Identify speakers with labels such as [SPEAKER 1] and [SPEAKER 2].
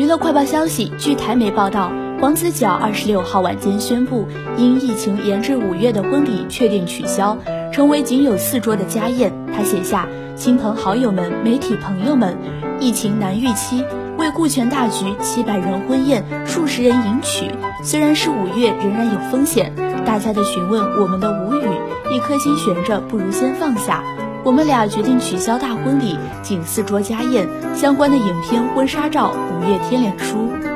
[SPEAKER 1] 娱乐快报消息，据台媒报道，黄子佼二十六号晚间宣布，因疫情延至五月的婚礼确定取消，成为仅有四桌的家宴。他写下：“亲朋好友们、媒体朋友们，疫情难预期，为顾全大局，七百人婚宴，数十人迎娶。虽然是五月，仍然有风险。大家的询问，我们的无语，一颗心悬着，不如先放下。”我们俩决定取消大婚礼，仅四桌家宴。相关的影片、婚纱照，五月天脸书。